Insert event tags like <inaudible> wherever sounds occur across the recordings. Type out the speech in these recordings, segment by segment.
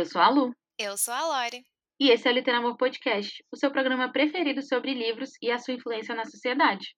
Eu sou a Lu. Eu sou a Lore. E esse é o Literamor Podcast, o seu programa preferido sobre livros e a sua influência na sociedade.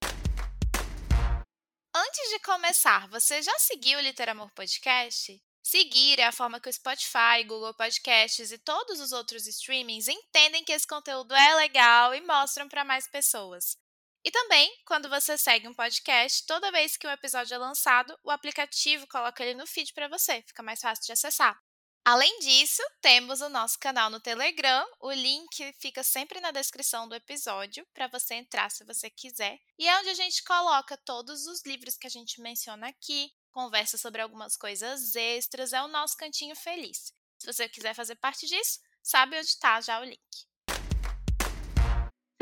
Antes de começar, você já seguiu o Literamor Podcast? Seguir é a forma que o Spotify, Google Podcasts e todos os outros streamings entendem que esse conteúdo é legal e mostram para mais pessoas. E também, quando você segue um podcast, toda vez que um episódio é lançado, o aplicativo coloca ele no feed para você, fica mais fácil de acessar. Além disso, temos o nosso canal no Telegram. O link fica sempre na descrição do episódio para você entrar se você quiser. E é onde a gente coloca todos os livros que a gente menciona aqui, conversa sobre algumas coisas extras, é o nosso cantinho feliz. Se você quiser fazer parte disso, sabe onde está já o link.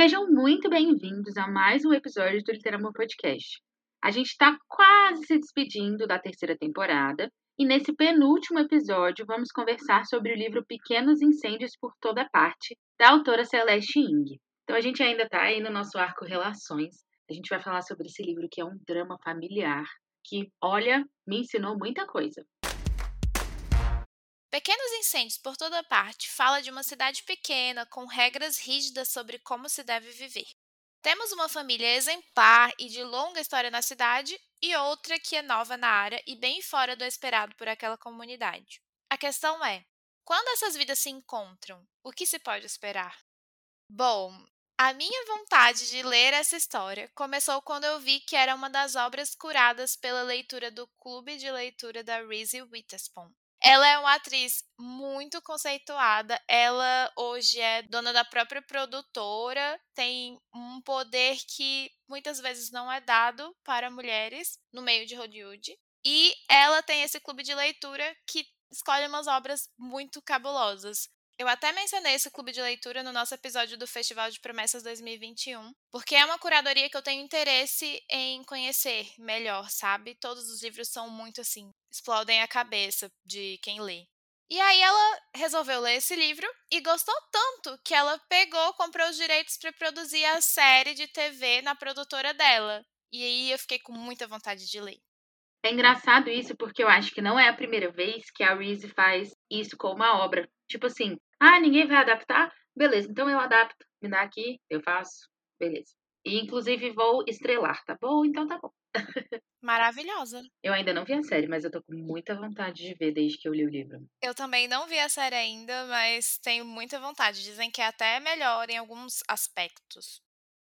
Sejam muito bem-vindos a mais um episódio do Literamor Podcast. A gente está quase se despedindo da terceira temporada e nesse penúltimo episódio vamos conversar sobre o livro Pequenos Incêndios por Toda Parte, da autora Celeste Ing. Então a gente ainda está aí no nosso arco Relações. A gente vai falar sobre esse livro que é um drama familiar que, olha, me ensinou muita coisa. Pequenos Incêndios por Toda Parte fala de uma cidade pequena com regras rígidas sobre como se deve viver. Temos uma família exemplar e de longa história na cidade e outra que é nova na área e bem fora do esperado por aquela comunidade. A questão é: quando essas vidas se encontram, o que se pode esperar? Bom, a minha vontade de ler essa história começou quando eu vi que era uma das obras curadas pela leitura do Clube de Leitura da Reese Witherspoon. Ela é uma atriz muito conceituada. Ela hoje é dona da própria produtora, tem um poder que muitas vezes não é dado para mulheres no meio de Hollywood. E ela tem esse clube de leitura que escolhe umas obras muito cabulosas. Eu até mencionei esse clube de leitura no nosso episódio do Festival de Promessas 2021, porque é uma curadoria que eu tenho interesse em conhecer melhor, sabe? Todos os livros são muito assim, explodem a cabeça de quem lê. E aí ela resolveu ler esse livro e gostou tanto que ela pegou, comprou os direitos para produzir a série de TV na produtora dela. E aí eu fiquei com muita vontade de ler. É engraçado isso porque eu acho que não é a primeira vez que a Reese faz isso com uma obra. Tipo assim, ah, ninguém vai adaptar? Beleza, então eu adapto. Me dá aqui, eu faço. Beleza. E inclusive vou estrelar, tá bom? Então tá bom. Maravilhosa. Eu ainda não vi a série, mas eu tô com muita vontade de ver desde que eu li o livro. Eu também não vi a série ainda, mas tenho muita vontade. Dizem que é até melhor em alguns aspectos.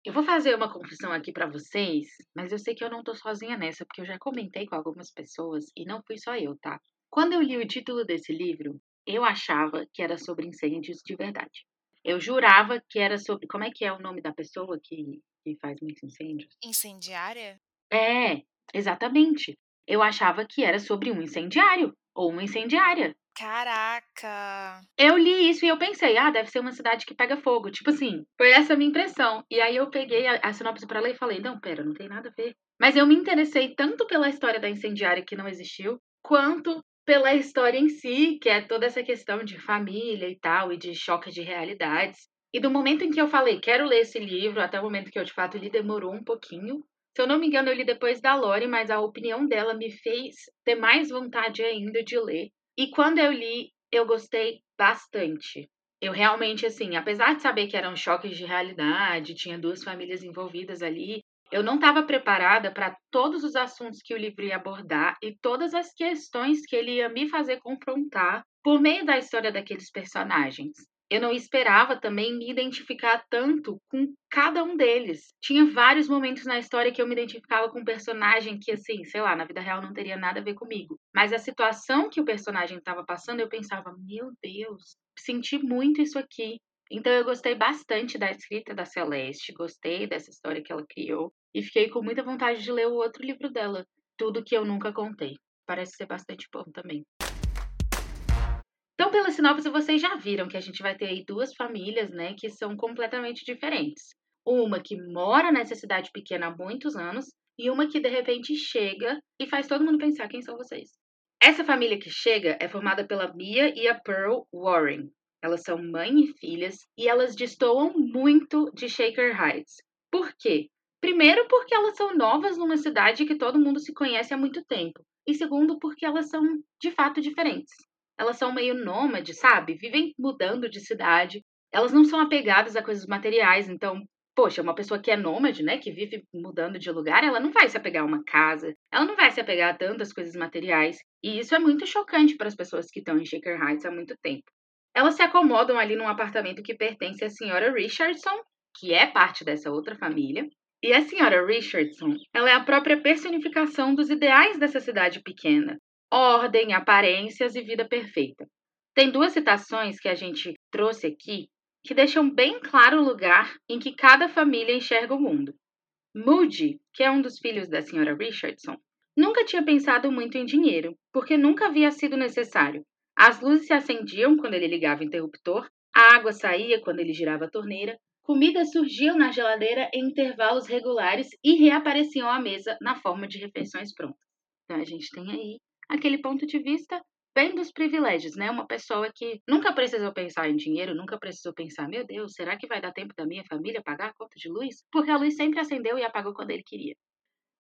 Eu vou fazer uma confissão aqui para vocês, mas eu sei que eu não tô sozinha nessa, porque eu já comentei com algumas pessoas e não fui só eu, tá? Quando eu li o título desse livro, eu achava que era sobre incêndios de verdade. Eu jurava que era sobre. Como é que é o nome da pessoa que, que faz muitos incêndios? Incendiária? É, exatamente. Eu achava que era sobre um incendiário ou uma incendiária. Caraca! Eu li isso e eu pensei, ah, deve ser uma cidade que pega fogo. Tipo assim, foi essa a minha impressão. E aí eu peguei a, a sinopse para ler e falei, não, pera, não tem nada a ver. Mas eu me interessei tanto pela história da incendiária que não existiu, quanto pela história em si, que é toda essa questão de família e tal, e de choque de realidades. E do momento em que eu falei, quero ler esse livro, até o momento que eu de fato li, demorou um pouquinho. Se eu não me engano, eu li depois da Lore, mas a opinião dela me fez ter mais vontade ainda de ler. E quando eu li, eu gostei bastante. Eu realmente, assim, apesar de saber que eram choques de realidade, tinha duas famílias envolvidas ali, eu não estava preparada para todos os assuntos que o livro ia abordar e todas as questões que ele ia me fazer confrontar por meio da história daqueles personagens. Eu não esperava também me identificar tanto com cada um deles. Tinha vários momentos na história que eu me identificava com um personagem que, assim, sei lá, na vida real não teria nada a ver comigo. Mas a situação que o personagem estava passando, eu pensava, meu Deus, senti muito isso aqui. Então eu gostei bastante da escrita da Celeste, gostei dessa história que ela criou e fiquei com muita vontade de ler o outro livro dela, Tudo que eu nunca contei. Parece ser bastante bom também. Então, pela sinopse, vocês já viram que a gente vai ter aí duas famílias, né, que são completamente diferentes. Uma que mora nessa cidade pequena há muitos anos e uma que de repente chega e faz todo mundo pensar quem são vocês. Essa família que chega é formada pela Mia e a Pearl Warren. Elas são mãe e filhas e elas destoam muito de Shaker Heights. Por quê? Primeiro, porque elas são novas numa cidade que todo mundo se conhece há muito tempo. E segundo, porque elas são de fato diferentes. elas são meio nômades, sabe? Vivem mudando de cidade. Elas não são apegadas a coisas materiais, então, poxa, uma pessoa que é nômade, né, que vive mudando de lugar, ela não vai se apegar a uma casa, ela não vai se apegar a tantas coisas materiais. E isso é muito chocante para as pessoas que estão em Shaker Heights há muito tempo. Elas se acomodam ali num apartamento que pertence à senhora Richardson, que é parte dessa outra família. E a senhora Richardson, ela é a própria personificação dos ideais dessa cidade pequena: ordem, aparências e vida perfeita. Tem duas citações que a gente trouxe aqui que deixam bem claro o lugar em que cada família enxerga o mundo. Moody, que é um dos filhos da senhora Richardson, nunca tinha pensado muito em dinheiro, porque nunca havia sido necessário. As luzes se acendiam quando ele ligava o interruptor, a água saía quando ele girava a torneira, comidas surgiam na geladeira em intervalos regulares e reapareciam à mesa na forma de refeições prontas. Então a gente tem aí aquele ponto de vista bem dos privilégios, né? Uma pessoa que nunca precisou pensar em dinheiro, nunca precisou pensar, meu Deus, será que vai dar tempo da minha família pagar a conta de luz? Porque a luz sempre acendeu e apagou quando ele queria.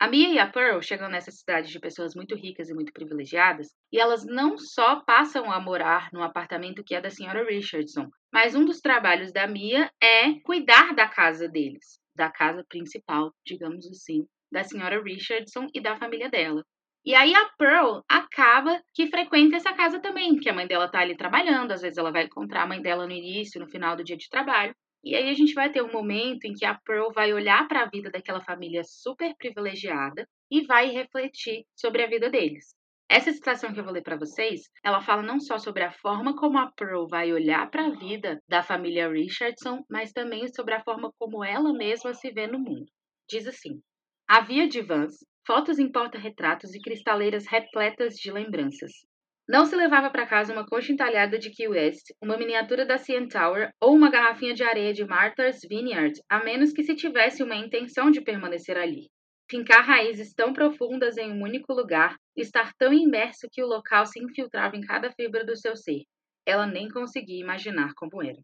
A Mia e a Pearl chegam nessa cidade de pessoas muito ricas e muito privilegiadas, e elas não só passam a morar no apartamento que é da senhora Richardson, mas um dos trabalhos da Mia é cuidar da casa deles, da casa principal, digamos assim, da senhora Richardson e da família dela. E aí a Pearl acaba que frequenta essa casa também, que a mãe dela tá ali trabalhando, às vezes ela vai encontrar a mãe dela no início, no final do dia de trabalho. E aí a gente vai ter um momento em que a Pearl vai olhar para a vida daquela família super privilegiada e vai refletir sobre a vida deles. Essa citação que eu vou ler para vocês, ela fala não só sobre a forma como a Pearl vai olhar para a vida da família Richardson, mas também sobre a forma como ela mesma se vê no mundo. Diz assim: Havia divãs, fotos em porta-retratos e cristaleiras repletas de lembranças. Não se levava para casa uma coxa entalhada de Key West, uma miniatura da CN Tower ou uma garrafinha de areia de Martha's Vineyard, a menos que se tivesse uma intenção de permanecer ali. Fincar raízes tão profundas em um único lugar, estar tão imerso que o local se infiltrava em cada fibra do seu ser. Ela nem conseguia imaginar como era.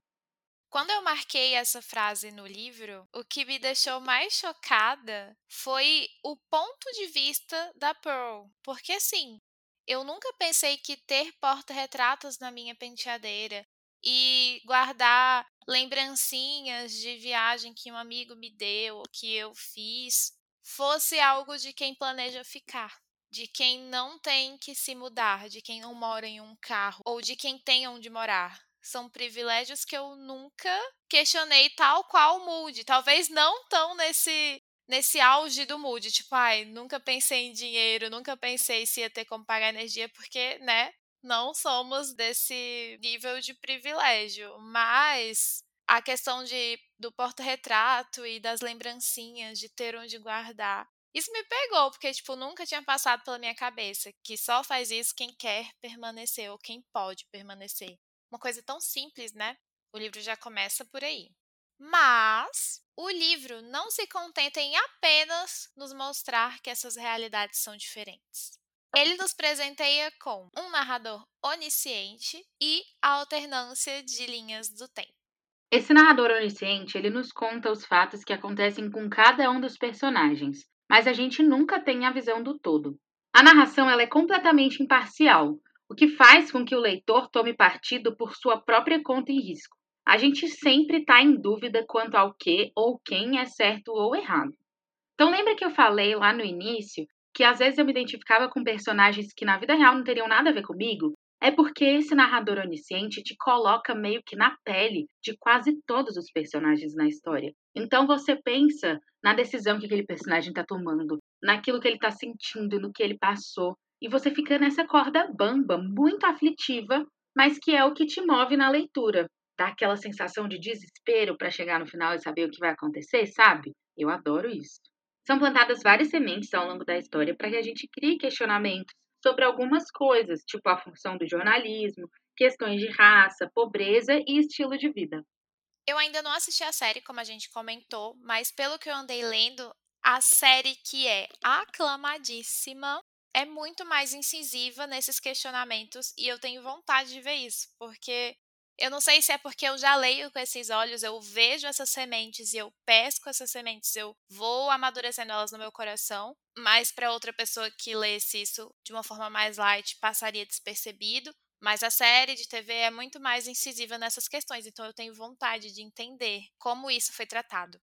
Quando eu marquei essa frase no livro, o que me deixou mais chocada foi o ponto de vista da Pearl. Porque, assim, eu nunca pensei que ter porta-retratos na minha penteadeira e guardar lembrancinhas de viagem que um amigo me deu, que eu fiz, fosse algo de quem planeja ficar, de quem não tem que se mudar, de quem não mora em um carro ou de quem tem onde morar são privilégios que eu nunca questionei tal qual Moody. Talvez não tão nesse nesse auge do mood, tipo, ai, nunca pensei em dinheiro, nunca pensei se ia ter como pagar energia, porque, né, não somos desse nível de privilégio, mas a questão de do porta-retrato e das lembrancinhas, de ter onde guardar. Isso me pegou, porque, tipo, nunca tinha passado pela minha cabeça que só faz isso quem quer permanecer ou quem pode permanecer. Uma coisa tão simples, né? O livro já começa por aí. Mas o livro não se contenta em apenas nos mostrar que essas realidades são diferentes. Ele nos presenteia com um narrador onisciente e a alternância de linhas do tempo. Esse narrador onisciente, ele nos conta os fatos que acontecem com cada um dos personagens, mas a gente nunca tem a visão do todo. A narração ela é completamente imparcial, o que faz com que o leitor tome partido por sua própria conta e risco. A gente sempre está em dúvida quanto ao que ou quem é certo ou errado. Então, lembra que eu falei lá no início que às vezes eu me identificava com personagens que na vida real não teriam nada a ver comigo? É porque esse narrador onisciente te coloca meio que na pele de quase todos os personagens na história. Então você pensa na decisão que aquele personagem está tomando, naquilo que ele está sentindo, no que ele passou. E você fica nessa corda bamba, muito aflitiva, mas que é o que te move na leitura. Dá aquela sensação de desespero para chegar no final e saber o que vai acontecer, sabe? Eu adoro isso. São plantadas várias sementes ao longo da história para que a gente crie questionamentos sobre algumas coisas, tipo a função do jornalismo, questões de raça, pobreza e estilo de vida. Eu ainda não assisti a série, como a gente comentou, mas pelo que eu andei lendo, a série que é aclamadíssima é muito mais incisiva nesses questionamentos e eu tenho vontade de ver isso, porque eu não sei se é porque eu já leio com esses olhos, eu vejo essas sementes e eu pesco essas sementes, eu vou amadurecendo elas no meu coração, mas para outra pessoa que lesse isso de uma forma mais light passaria despercebido, Mas a série de TV é muito mais incisiva nessas questões, então eu tenho vontade de entender como isso foi tratado.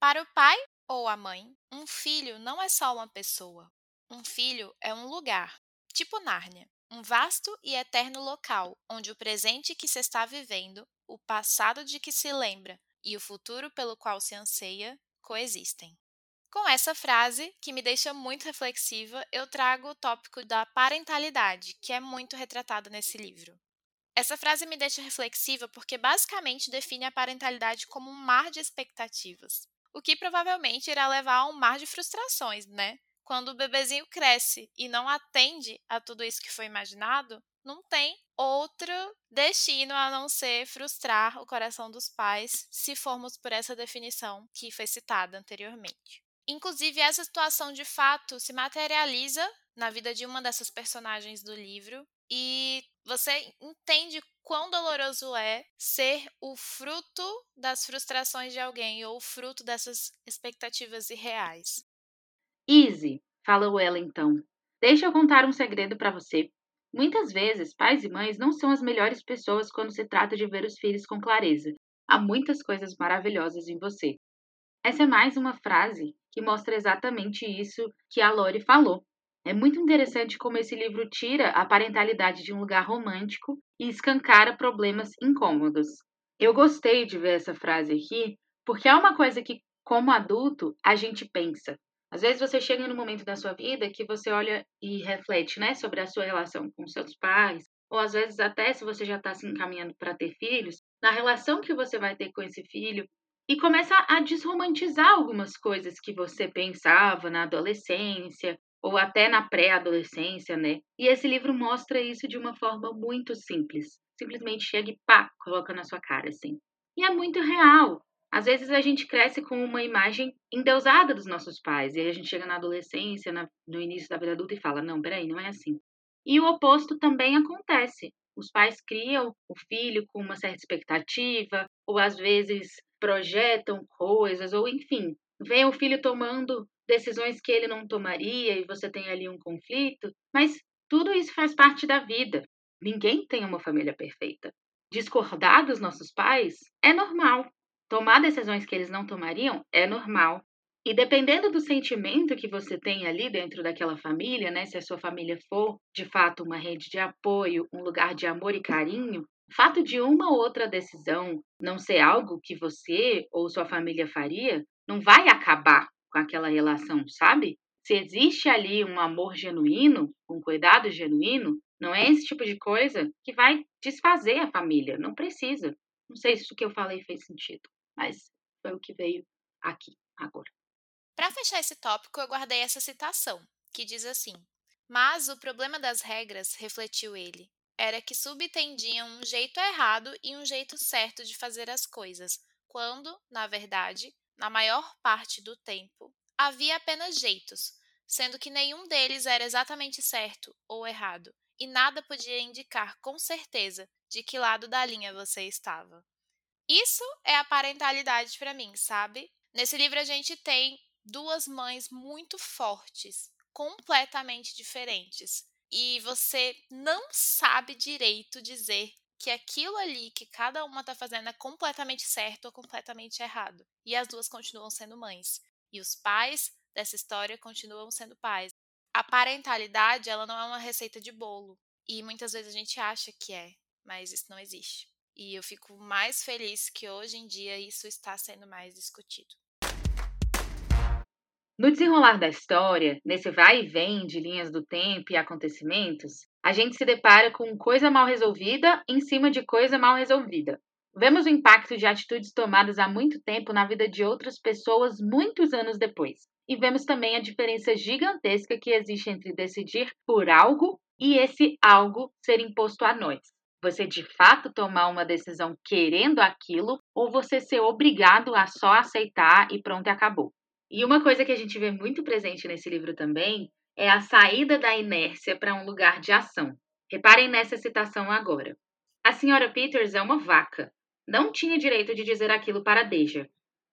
Para o pai ou a mãe, um filho não é só uma pessoa. Um filho é um lugar, tipo Nárnia, um vasto e eterno local onde o presente que se está vivendo, o passado de que se lembra e o futuro pelo qual se anseia coexistem. Com essa frase, que me deixa muito reflexiva, eu trago o tópico da parentalidade, que é muito retratado nesse livro. Essa frase me deixa reflexiva porque basicamente define a parentalidade como um mar de expectativas, o que provavelmente irá levar a um mar de frustrações, né? Quando o bebezinho cresce e não atende a tudo isso que foi imaginado, não tem outro destino a não ser frustrar o coração dos pais, se formos por essa definição que foi citada anteriormente. Inclusive, essa situação de fato se materializa na vida de uma dessas personagens do livro e você entende quão doloroso é ser o fruto das frustrações de alguém ou o fruto dessas expectativas irreais. Easy, falou ela então. Deixa eu contar um segredo para você. Muitas vezes, pais e mães não são as melhores pessoas quando se trata de ver os filhos com clareza. Há muitas coisas maravilhosas em você. Essa é mais uma frase que mostra exatamente isso que a Lori falou. É muito interessante como esse livro tira a parentalidade de um lugar romântico e escancara problemas incômodos. Eu gostei de ver essa frase aqui, porque é uma coisa que, como adulto, a gente pensa. Às vezes você chega no momento da sua vida que você olha e reflete, né, sobre a sua relação com seus pais, ou às vezes até se você já está se encaminhando para ter filhos, na relação que você vai ter com esse filho, e começa a desromantizar algumas coisas que você pensava na adolescência ou até na pré-adolescência, né? E esse livro mostra isso de uma forma muito simples. Simplesmente chega e pá, coloca na sua cara assim. E é muito real. Às vezes a gente cresce com uma imagem endeusada dos nossos pais, e aí a gente chega na adolescência, na, no início da vida adulta e fala: não, peraí, não é assim. E o oposto também acontece. Os pais criam o filho com uma certa expectativa, ou às vezes projetam coisas, ou enfim, vem o filho tomando decisões que ele não tomaria e você tem ali um conflito, mas tudo isso faz parte da vida. Ninguém tem uma família perfeita. Discordar dos nossos pais é normal. Tomar decisões que eles não tomariam é normal. E dependendo do sentimento que você tem ali dentro daquela família, né, se a sua família for de fato uma rede de apoio, um lugar de amor e carinho, o fato de uma ou outra decisão não ser algo que você ou sua família faria, não vai acabar com aquela relação, sabe? Se existe ali um amor genuíno, um cuidado genuíno, não é esse tipo de coisa que vai desfazer a família. Não precisa. Não sei se o que eu falei fez sentido, mas foi o que veio aqui agora. Para fechar esse tópico, eu guardei essa citação, que diz assim: Mas o problema das regras, refletiu ele, era que subtendiam um jeito errado e um jeito certo de fazer as coisas, quando, na verdade, na maior parte do tempo, havia apenas jeitos, sendo que nenhum deles era exatamente certo ou errado, e nada podia indicar com certeza de que lado da linha você estava. Isso é a parentalidade para mim, sabe? Nesse livro a gente tem duas mães muito fortes, completamente diferentes, e você não sabe direito dizer que aquilo ali que cada uma está fazendo é completamente certo ou completamente errado. E as duas continuam sendo mães. E os pais dessa história continuam sendo pais. A parentalidade, ela não é uma receita de bolo. E muitas vezes a gente acha que é, mas isso não existe. E eu fico mais feliz que hoje em dia isso está sendo mais discutido. No desenrolar da história, nesse vai e vem de linhas do tempo e acontecimentos, a gente se depara com coisa mal resolvida em cima de coisa mal resolvida. Vemos o impacto de atitudes tomadas há muito tempo na vida de outras pessoas muitos anos depois. E vemos também a diferença gigantesca que existe entre decidir por algo e esse algo ser imposto a nós. Você de fato tomar uma decisão querendo aquilo ou você ser obrigado a só aceitar e pronto, acabou. E uma coisa que a gente vê muito presente nesse livro também é a saída da inércia para um lugar de ação. Reparem nessa citação agora. A senhora Peters é uma vaca. Não tinha direito de dizer aquilo para Deja.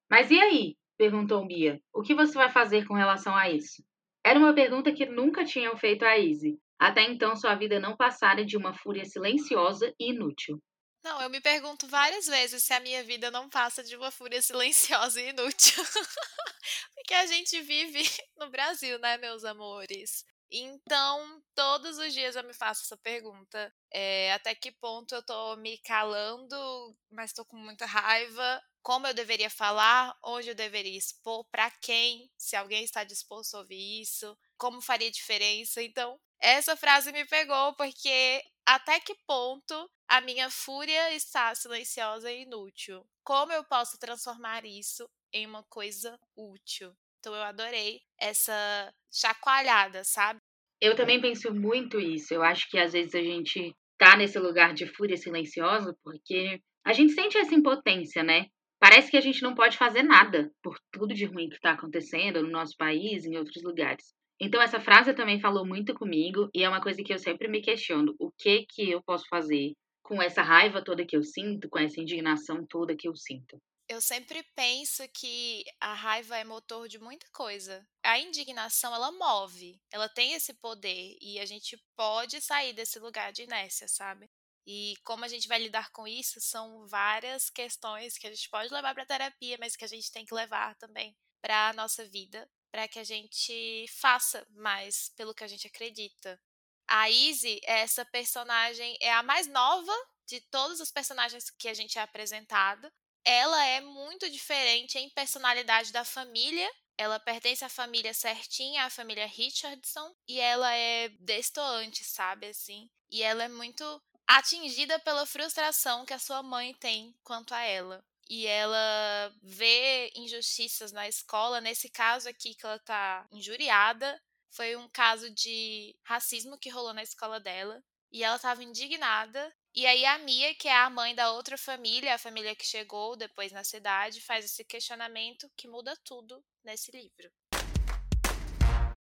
Mas e aí? perguntou Mia. O que você vai fazer com relação a isso? Era uma pergunta que nunca tinham feito a Izzy. Até então, sua vida não passara de uma fúria silenciosa e inútil. Não, eu me pergunto várias vezes se a minha vida não passa de uma fúria silenciosa e inútil. <laughs> Porque a gente vive <laughs> no Brasil, né, meus amores? Então, todos os dias eu me faço essa pergunta. É, até que ponto eu tô me calando, mas tô com muita raiva? Como eu deveria falar? Onde eu deveria expor? Para quem? Se alguém está disposto a ouvir isso? Como faria diferença? Então, essa frase me pegou porque até que ponto a minha fúria está silenciosa e inútil? Como eu posso transformar isso em uma coisa útil? Então eu adorei essa chacoalhada, sabe? Eu também penso muito isso. Eu acho que às vezes a gente tá nesse lugar de fúria silenciosa porque a gente sente essa impotência, né? Parece que a gente não pode fazer nada por tudo de ruim que está acontecendo no nosso país, em outros lugares. Então essa frase também falou muito comigo e é uma coisa que eu sempre me questiono, o que que eu posso fazer com essa raiva toda que eu sinto, com essa indignação toda que eu sinto? Eu sempre penso que a raiva é motor de muita coisa. A indignação, ela move, ela tem esse poder e a gente pode sair desse lugar de inércia, sabe? E como a gente vai lidar com isso, são várias questões que a gente pode levar para terapia, mas que a gente tem que levar também para a nossa vida, para que a gente faça mais pelo que a gente acredita. A Izzy, essa personagem, é a mais nova de todos os personagens que a gente é apresentado. Ela é muito diferente em personalidade da família. Ela pertence à família certinha, à família Richardson, e ela é destoante, sabe assim? E ela é muito atingida pela frustração que a sua mãe tem quanto a ela e ela vê injustiças na escola. Nesse caso aqui que ela tá injuriada, foi um caso de racismo que rolou na escola dela. E ela estava indignada. E aí a Mia, que é a mãe da outra família, a família que chegou depois na cidade, faz esse questionamento que muda tudo nesse livro.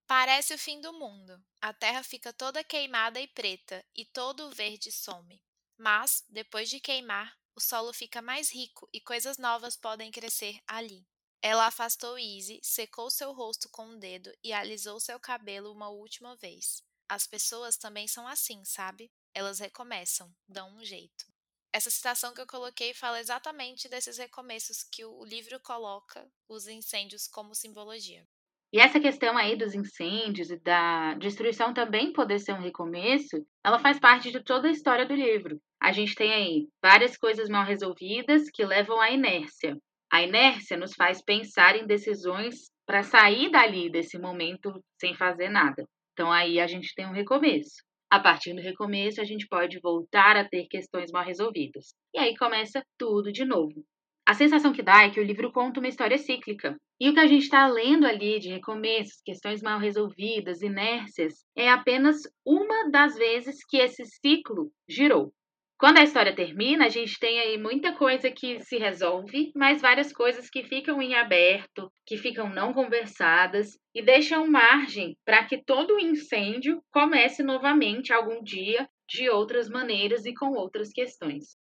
Parece o fim do mundo. A terra fica toda queimada e preta, e todo o verde some. Mas, depois de queimar, o solo fica mais rico e coisas novas podem crescer ali. Ela afastou Izzy, secou seu rosto com um dedo e alisou seu cabelo uma última vez. As pessoas também são assim, sabe? Elas recomeçam, dão um jeito. Essa citação que eu coloquei fala exatamente desses recomeços que o livro coloca os incêndios como simbologia. E essa questão aí dos incêndios e da destruição também poder ser um recomeço, ela faz parte de toda a história do livro. A gente tem aí várias coisas mal resolvidas que levam à inércia. A inércia nos faz pensar em decisões para sair dali desse momento sem fazer nada. Então aí a gente tem um recomeço. A partir do recomeço, a gente pode voltar a ter questões mal resolvidas. E aí começa tudo de novo. A sensação que dá é que o livro conta uma história cíclica. E o que a gente está lendo ali de recomeços, questões mal resolvidas, inércias, é apenas uma das vezes que esse ciclo girou. Quando a história termina, a gente tem aí muita coisa que se resolve, mas várias coisas que ficam em aberto, que ficam não conversadas e deixam margem para que todo o incêndio comece novamente algum dia de outras maneiras e com outras questões.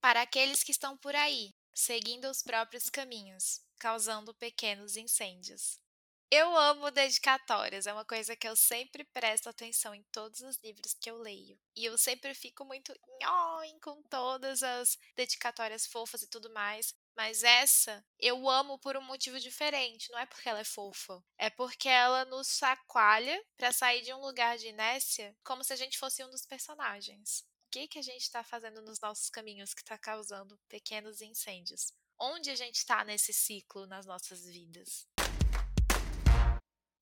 Para aqueles que estão por aí, seguindo os próprios caminhos, causando pequenos incêndios. Eu amo dedicatórias, é uma coisa que eu sempre presto atenção em todos os livros que eu leio. E eu sempre fico muito nhoim com todas as dedicatórias fofas e tudo mais. Mas essa eu amo por um motivo diferente. Não é porque ela é fofa. É porque ela nos chacoalha para sair de um lugar de inércia como se a gente fosse um dos personagens que, que a gente está fazendo nos nossos caminhos que está causando pequenos incêndios? Onde a gente está nesse ciclo nas nossas vidas?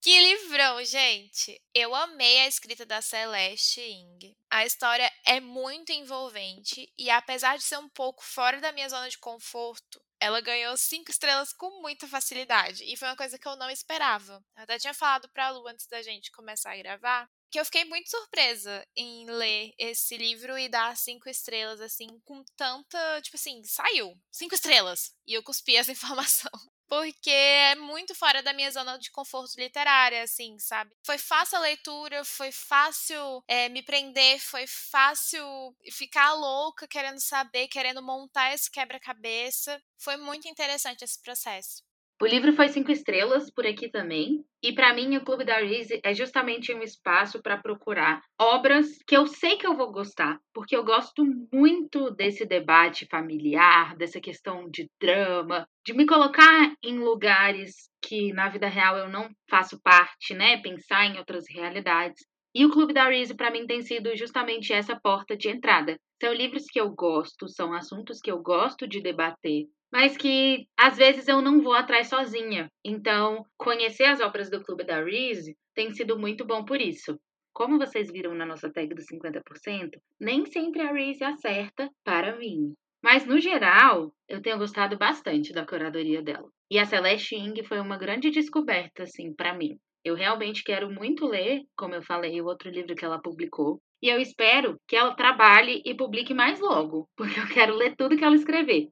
Que livrão, gente! Eu amei a escrita da Celeste Ing. A história é muito envolvente e, apesar de ser um pouco fora da minha zona de conforto, ela ganhou cinco estrelas com muita facilidade. E foi uma coisa que eu não esperava. Eu até tinha falado pra Lu antes da gente começar a gravar que eu fiquei muito surpresa em ler esse livro e dar cinco estrelas, assim, com tanta. Tipo assim, saiu. Cinco estrelas. E eu cuspi essa <laughs> informação. Porque é muito fora da minha zona de conforto literária, assim, sabe? Foi fácil a leitura, foi fácil é, me prender, foi fácil ficar louca querendo saber, querendo montar esse quebra-cabeça. Foi muito interessante esse processo. O livro foi cinco estrelas por aqui também. E para mim, o Clube da Reese é justamente um espaço para procurar obras que eu sei que eu vou gostar, porque eu gosto muito desse debate familiar, dessa questão de drama, de me colocar em lugares que na vida real eu não faço parte, né? Pensar em outras realidades. E o Clube da Reese para mim tem sido justamente essa porta de entrada. São livros que eu gosto, são assuntos que eu gosto de debater, mas que às vezes eu não vou atrás sozinha. Então, conhecer as obras do Clube da Reese tem sido muito bom por isso. Como vocês viram na nossa tag dos 50%, nem sempre a Reese acerta para mim. Mas, no geral, eu tenho gostado bastante da curadoria dela. E a Celeste Ing foi uma grande descoberta, assim, para mim. Eu realmente quero muito ler, como eu falei, o outro livro que ela publicou. E eu espero que ela trabalhe e publique mais logo, <laughs> porque eu quero ler tudo que ela escrever.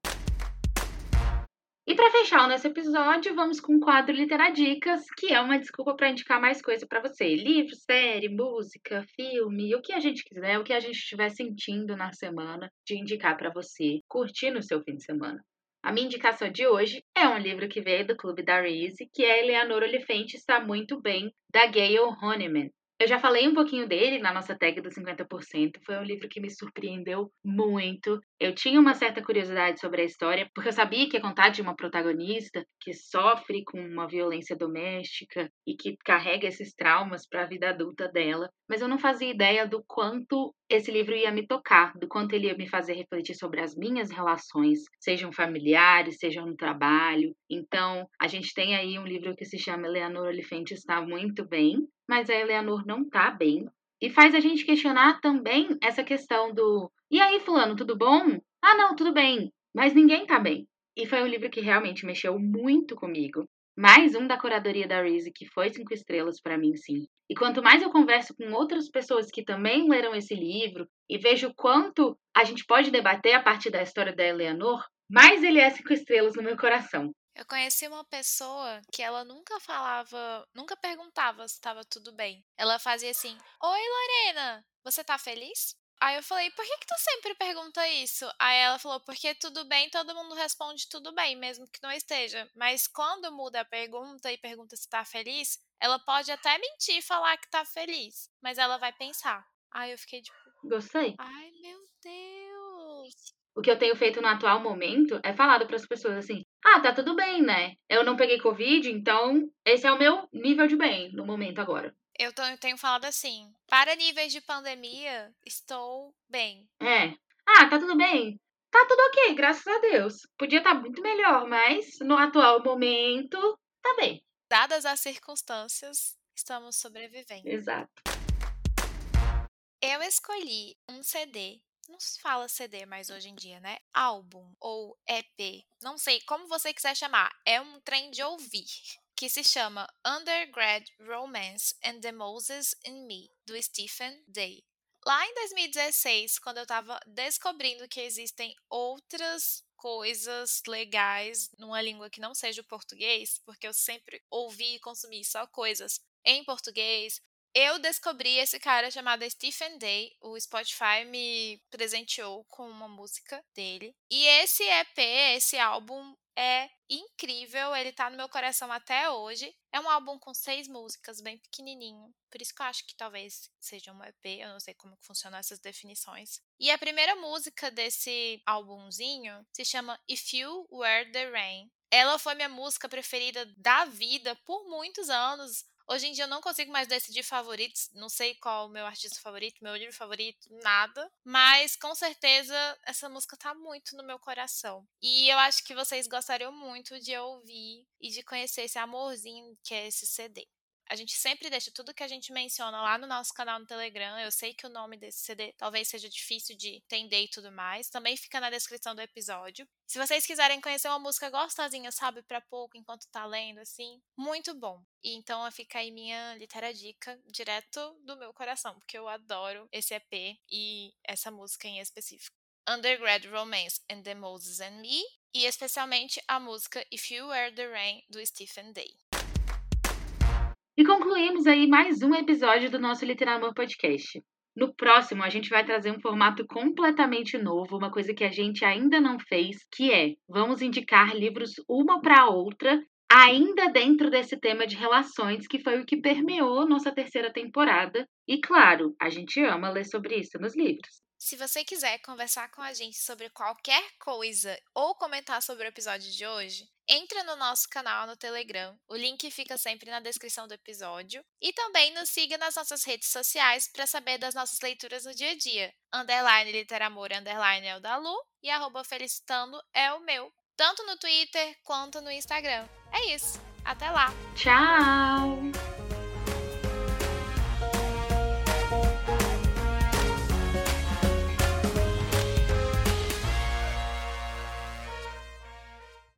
E para fechar o nosso episódio, vamos com o quadro Literadicas, que é uma desculpa para indicar mais coisa para você. Livro, série, música, filme, o que a gente quiser, o que a gente estiver sentindo na semana de indicar para você curtir no seu fim de semana. A minha indicação de hoje é um livro que veio do Clube da Reese, que é Eleanor Olifante está muito bem, da Gayle Honeyman. Eu já falei um pouquinho dele na nossa tag do 50%. Foi um livro que me surpreendeu muito. Eu tinha uma certa curiosidade sobre a história, porque eu sabia que ia contar de uma protagonista que sofre com uma violência doméstica e que carrega esses traumas para a vida adulta dela. Mas eu não fazia ideia do quanto esse livro ia me tocar, do quanto ele ia me fazer refletir sobre as minhas relações, sejam familiares, sejam no trabalho. Então, a gente tem aí um livro que se chama Eleanor Olifante está muito bem, mas a Eleanor não tá bem. E faz a gente questionar também essa questão do e aí, fulano, tudo bom? Ah, não, tudo bem, mas ninguém tá bem. E foi um livro que realmente mexeu muito comigo. Mais um da curadoria da Reese, que foi cinco estrelas para mim, sim. E quanto mais eu converso com outras pessoas que também leram esse livro e vejo quanto a gente pode debater a partir da história da Eleanor, mais ele é cinco estrelas no meu coração. Eu conheci uma pessoa que ela nunca falava, nunca perguntava se estava tudo bem. Ela fazia assim: Oi, Lorena, você tá feliz? Aí eu falei, por que, que tu sempre pergunta isso? Aí ela falou, porque tudo bem, todo mundo responde tudo bem, mesmo que não esteja. Mas quando muda a pergunta e pergunta se tá feliz, ela pode até mentir e falar que tá feliz, mas ela vai pensar. Aí eu fiquei tipo. Gostei. Ai, meu Deus. O que eu tenho feito no atual momento é falado para as pessoas assim: ah, tá tudo bem, né? Eu não peguei Covid, então esse é o meu nível de bem no momento agora. Eu tenho falado assim: para níveis de pandemia, estou bem. É. Ah, tá tudo bem. Tá tudo ok, graças a Deus. Podia estar tá muito melhor, mas no atual momento, tá bem. Dadas as circunstâncias, estamos sobrevivendo. Exato. Eu escolhi um CD. Não se fala CD mais hoje em dia, né? Álbum ou EP. Não sei como você quiser chamar. É um trem de ouvir que se chama Undergrad Romance and the Moses and Me, do Stephen Day. Lá em 2016, quando eu estava descobrindo que existem outras coisas legais numa língua que não seja o português, porque eu sempre ouvi e consumi só coisas em português, eu descobri esse cara chamado Stephen Day. O Spotify me presenteou com uma música dele. E esse EP, esse álbum, é incrível, ele tá no meu coração até hoje. É um álbum com seis músicas, bem pequenininho. Por isso que eu acho que talvez seja um EP, eu não sei como funcionam essas definições. E a primeira música desse álbumzinho se chama If You Were the Rain. Ela foi minha música preferida da vida por muitos anos. Hoje em dia eu não consigo mais decidir favoritos, não sei qual o meu artista favorito, meu livro favorito, nada. Mas com certeza essa música tá muito no meu coração. E eu acho que vocês gostariam muito de ouvir e de conhecer esse amorzinho que é esse CD. A gente sempre deixa tudo que a gente menciona lá no nosso canal no Telegram. Eu sei que o nome desse CD talvez seja difícil de entender e tudo mais. Também fica na descrição do episódio. Se vocês quiserem conhecer uma música gostosinha, sabe, para pouco, enquanto tá lendo, assim, muito bom. E então fica aí minha dica direto do meu coração, porque eu adoro esse EP e essa música em específico. Undergrad Romance and the Moses and Me, e especialmente a música If You Were the Rain do Stephen Day. E concluímos aí mais um episódio do nosso Literamor Podcast. No próximo, a gente vai trazer um formato completamente novo, uma coisa que a gente ainda não fez, que é vamos indicar livros uma para outra ainda dentro desse tema de relações, que foi o que permeou nossa terceira temporada. E claro, a gente ama ler sobre isso nos livros. Se você quiser conversar com a gente sobre qualquer coisa ou comentar sobre o episódio de hoje, entra no nosso canal no Telegram. O link fica sempre na descrição do episódio. E também nos siga nas nossas redes sociais para saber das nossas leituras no dia a dia. Underline Literamor, underline é o da Lu e arroba Felicitando é o meu. Tanto no Twitter quanto no Instagram. É isso. Até lá. Tchau!